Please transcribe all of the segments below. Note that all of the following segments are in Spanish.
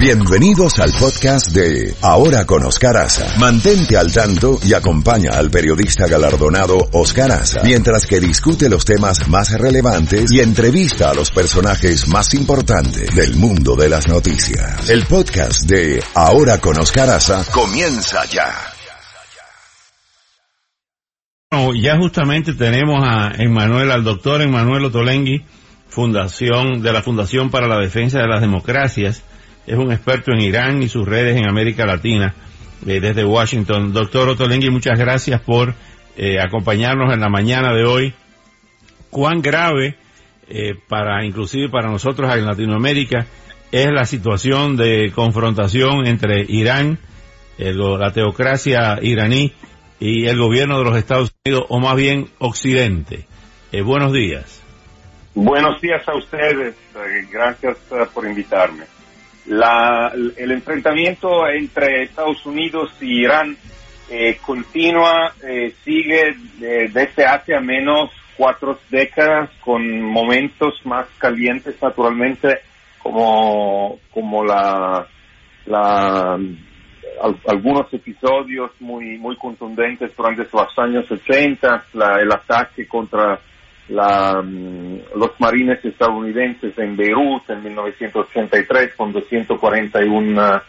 Bienvenidos al podcast de Ahora con Oscar Aza. Mantente al tanto y acompaña al periodista galardonado Oscar Aza mientras que discute los temas más relevantes y entrevista a los personajes más importantes del mundo de las noticias. El podcast de Ahora con Oscar Aza comienza ya. Ya justamente tenemos a Emmanuel, al doctor Emmanuel Otolengui, fundación de la Fundación para la Defensa de las Democracias. Es un experto en Irán y sus redes en América Latina eh, desde Washington. Doctor Otolengui, muchas gracias por eh, acompañarnos en la mañana de hoy. ¿Cuán grave eh, para, inclusive para nosotros en Latinoamérica, es la situación de confrontación entre Irán, la teocracia iraní y el gobierno de los Estados Unidos, o más bien Occidente? Buenos días. Buenos días a ustedes, gracias por invitarme. La- el enfrentamiento entre Estados Unidos y Irán eh, continúa, eh, sigue eh, desde hace al menos cuatro décadas con momentos más calientes naturalmente como, como la, la al- algunos episodios muy muy contundentes durante los años 80, la- el ataque contra la, mm, los marines estadounidenses en Beirut en 1983 con 241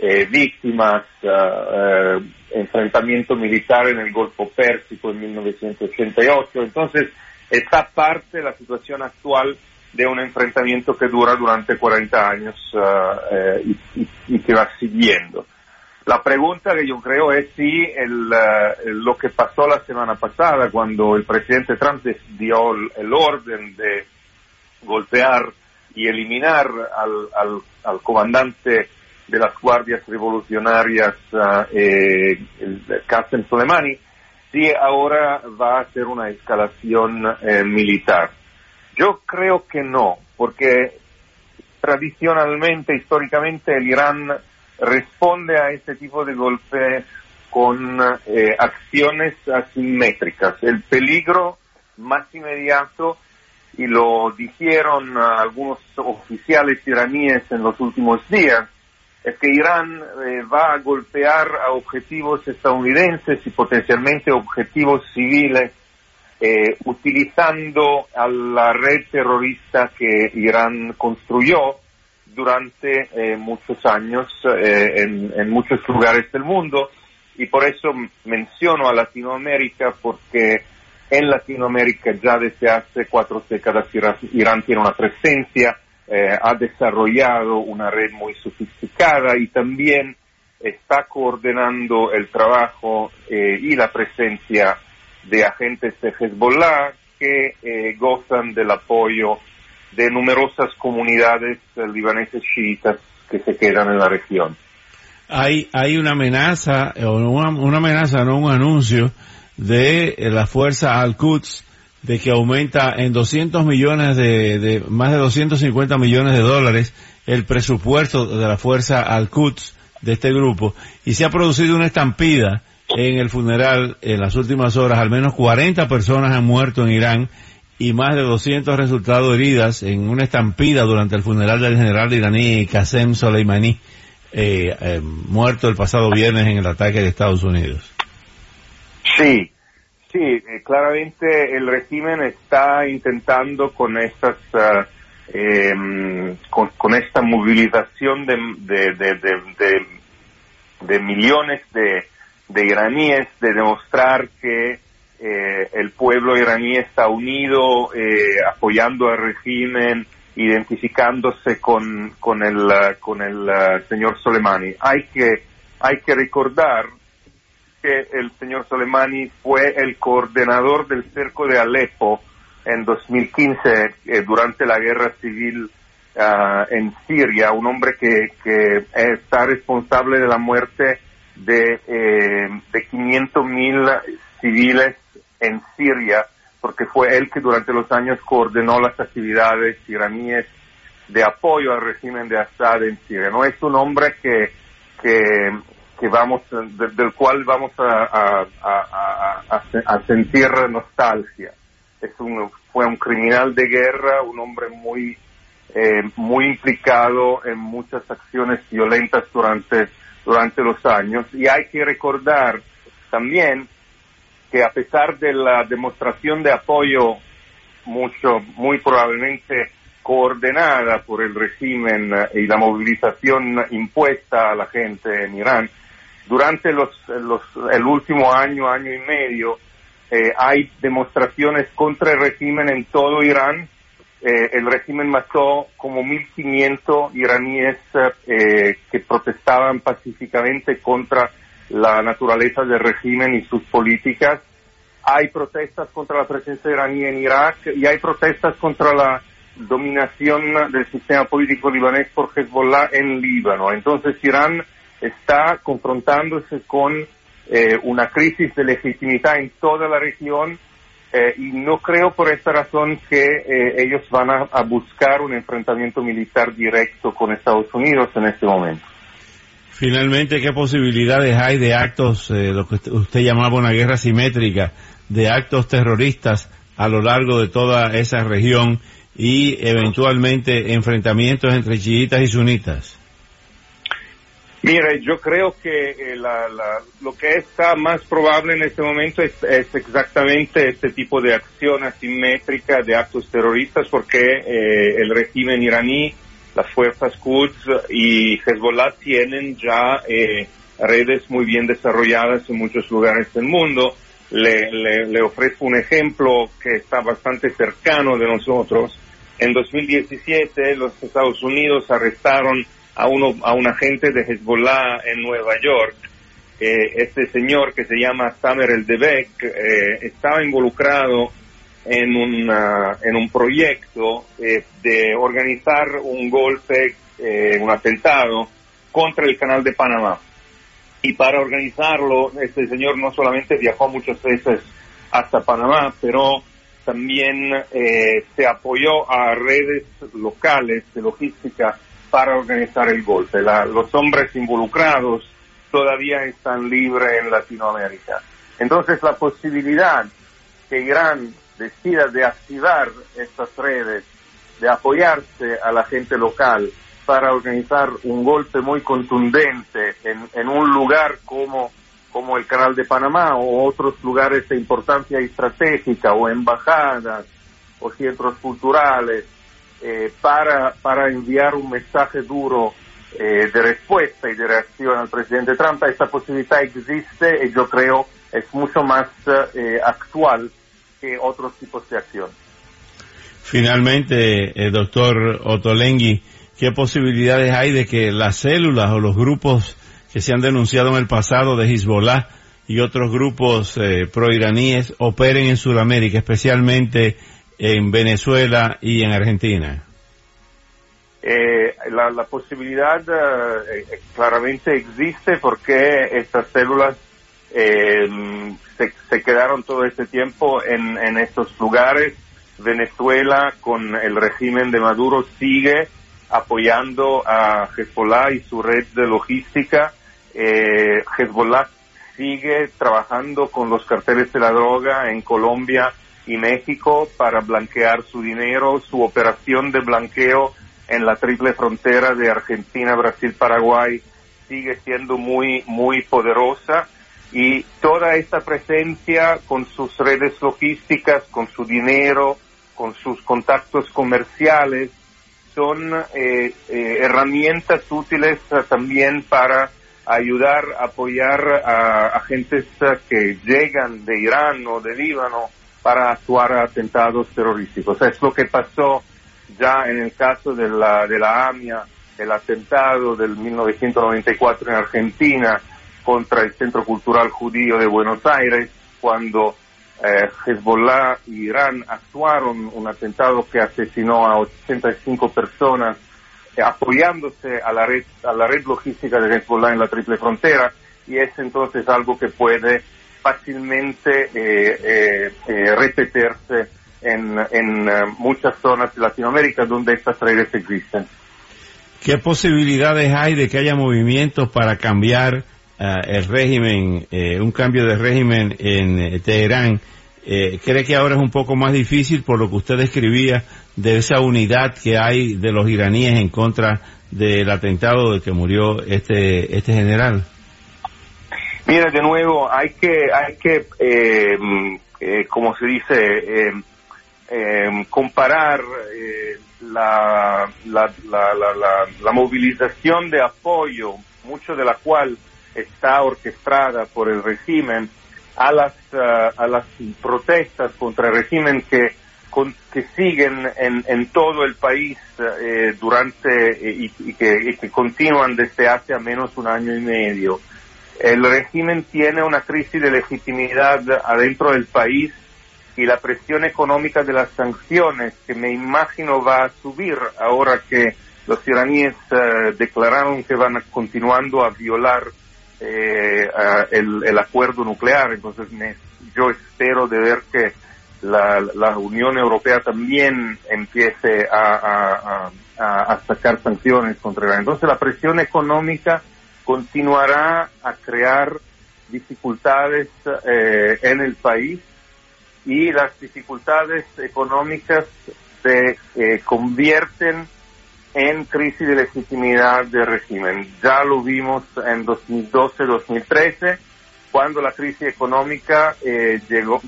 eh, víctimas, ah, eh, enfrentamiento militar en el Golfo Pérsico en 1988. Entonces, esta parte la situación actual de un enfrentamiento que dura durante 40 años ah, eh, y que va siguiendo. La pregunta que yo creo es si el, eh, lo que pasó la semana pasada cuando el presidente Trump dio el, el orden de golpear y eliminar al, al, al comandante de las guardias revolucionarias, ah, eh, el Qasem Soleimani, si ahora va a ser una escalación eh, militar. Yo creo que no, porque tradicionalmente, históricamente, el Irán responde a este tipo de golpes con eh, acciones asimétricas. El peligro más inmediato, y lo dijeron algunos oficiales iraníes en los últimos días, es que Irán eh, va a golpear a objetivos estadounidenses y potencialmente objetivos civiles eh, utilizando a la red terrorista que Irán construyó durante eh, muchos años eh, en, muchos lugares del mundo. Y por eso menciono a Latinoamérica porque en Latinoamérica ya desde hace cuatro décadas Irán, tiene una presencia, eh, ha desarrollado una red muy sofisticada y también está coordinando el trabajo eh, y la presencia de agentes de Hezbollah que gozan del apoyo de numerosas comunidades eh, libaneses chiitas que se quedan en la región. Hay, hay una amenaza, o una, una amenaza, no un anuncio, de eh, la fuerza Al-Quds de que aumenta en 200 millones de, de, más de 250 millones de dólares el presupuesto de la fuerza Al-Quds de este grupo y se ha producido una estampida en el funeral en las últimas horas, al menos 40 personas han muerto en Irán y más de 200 resultado heridas en una estampida durante el funeral del general iraní Qasem Soleimani, eh, eh, muerto el pasado viernes en el ataque de Estados Unidos. Sí, sí, eh, claramente el régimen está intentando con estas, em, con, con esta movilización de, de, de, de, millones de iraníes de demostrar que eh, el pueblo iraní está unido, eh, apoyando al régimen, identificándose con, con el, ah, con el ah, señor Soleimani. Hay que, hay que recordar que el señor Soleimani fue el coordinador del cerco de Alepo en 2015 eh, durante la guerra civil ah, en Siria, un hombre que, que está responsable de la muerte de, eh, de 500 mil civiles en Siria, porque fue él que durante los años coordinó las actividades iraníes de apoyo al régimen de Assad en Siria. No es un hombre que, que, que vamos, de- del cual vamos a, a, a- a sentir nostalgia. Es un, fue un criminal de guerra, un hombre muy eh, muy implicado en muchas acciones violentas durante, durante los años. Y hay que recordar también que a pesar de la demostración de apoyo mucho, muy probablemente coordinada por el régimen y la movilización impuesta a la gente en Irán, durante los, los, el último año, año y medio, eh, hay demostraciones contra el régimen en todo Irán. Eh, el régimen mató como 1.500 iraníes eh, que protestaban pacíficamente contra la naturaleza del régimen y sus políticas. Hay protestas contra la presencia iraní en Irak y hay protestas contra la dominación del sistema político libanés por Hezbollah en Líbano. Entonces Irán está confrontándose con eh, una crisis de legitimidad en toda la región eh, y no creo por esta razón que eh, ellos van a, a, buscar un enfrentamiento militar directo con Estados Unidos en este momento. Finalmente, ¿qué posibilidades hay de actos, lo que usted llamaba una guerra simétrica, de actos terroristas a lo largo de toda esa región y eventualmente enfrentamientos entre chiitas y sunitas? Mire, yo creo que eh, la, la, lo que está más probable en este momento es, es, exactamente este tipo de acción asimétrica de actos terroristas porque eh, el régimen iraní, las fuerzas Quds y Hezbollah tienen ya eh, redes muy bien desarrolladas en muchos lugares del mundo. Le, le, ofrezco un ejemplo que está bastante cercano de nosotros. En 2017 los Estados Unidos arrestaron a, uno, a un agente de Hezbollah en Nueva York. Eh, este señor que se llama Samer El Debek eh, estaba involucrado en, una, en un proyecto eh, de organizar un golpe, eh, un atentado contra el canal de Panamá. Y para organizarlo, este señor no solamente viajó muchas veces hasta Panamá, pero también eh, se apoyó a redes locales de logística para organizar el golpe. La, los hombres involucrados todavía están libres en Latinoamérica. Entonces la posibilidad que Irán decida de activar estas redes, de apoyarse a la gente local para organizar un golpe muy contundente en, un lugar como, como el Canal de Panamá o otros lugares de importancia estratégica o embajadas o centros culturales eh, para, para enviar un mensaje duro eh, de respuesta y de reacción al presidente Trump. Esta posibilidad existe y yo creo es mucho más eh, actual que otros tipos de acción. Finalmente, eh, doctor Otolengui, ¿qué posibilidades hay de que las células o los grupos que se han denunciado en el pasado de Hezbollah y otros grupos eh, proiraníes operen en Sudamérica, especialmente en Venezuela y en Argentina? Eh, la, la, posibilidad eh, claramente existe porque estas células eh, se, quedaron todo este tiempo en, en, estos lugares. Venezuela con el régimen de Maduro sigue apoyando a Hezbollah y su red de logística. Eh, Hezbollah sigue trabajando con los carteles de la droga en Colombia y México para blanquear su dinero. Su operación de blanqueo en la triple frontera de Argentina, Brasil, Paraguay sigue siendo muy, muy poderosa y toda esta presencia con sus redes logísticas, con su dinero, con sus contactos comerciales, son eh, eh, herramientas útiles uh, también para ayudar, apoyar a agentes uh, que llegan de Irán o de Líbano para actuar a atentados terrorísticos. Es lo que pasó ya en el caso de la, de la AMIA, el atentado del 1994 en Argentina contra el Centro Cultural Judío de Buenos Aires, cuando eh, Hezbollah y Irán actuaron un atentado que asesinó a 85 personas eh, apoyándose a la red a la red logística de Hezbollah en la triple frontera y es entonces algo que puede fácilmente eh, eh repetirse en, muchas zonas de Latinoamérica donde estas redes existen. ¿Qué posibilidades hay de que haya movimientos para cambiar uh, el régimen, eh, un cambio de régimen en eh, Teherán? Eh, ¿Cree que ahora es un poco más difícil por lo que usted describía de esa unidad que hay de los iraníes en contra del atentado de que murió este este general? Mira, de nuevo, hay que, hay que eh, como se dice, comparar la, la, la, la, movilización de apoyo, mucho de la cual está orquestada por el régimen, a las, a las protestas contra el régimen que, que siguen en, en todo el país durante y, que, y que continúan desde hace al menos un año y medio. El régimen tiene una crisis de legitimidad adentro del país y la presión económica de las sanciones, que me imagino va a subir ahora que los iraníes eh, declararon que van continuando a violar eh, el, acuerdo nuclear. Entonces yo espero de ver que la, Unión Europea también empiece a, a sacar sanciones contra Irán. Entonces la presión económica continuará a crear dificultades eh, en el país y las dificultades económicas se eh, convierten en crisis de legitimidad del régimen. Ya lo vimos en 2012-2013, cuando la crisis económica eh, llegó,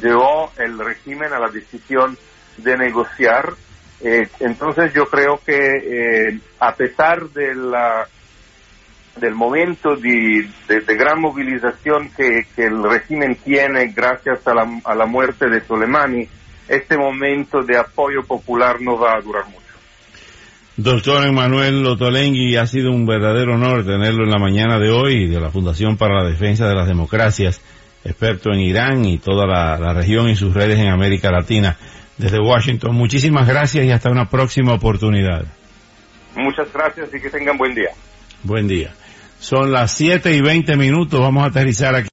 llevó el régimen a la decisión de negociar. entonces yo creo que a pesar de la del momento de, gran movilización que, el régimen tiene gracias a la, a la muerte de Soleimani, este momento de apoyo popular no va a durar mucho. Doctor Emanuel Lotolengui, ha sido un verdadero honor tenerlo en la mañana de hoy de la Fundación para la Defensa de las Democracias, experto en Irán y toda la, la región y sus redes en América Latina. Desde Washington, muchísimas gracias y hasta una próxima oportunidad. Muchas gracias y que tengan buen día. Buen día. Son las 7 y 20 minutos. Vamos a aterrizar aquí.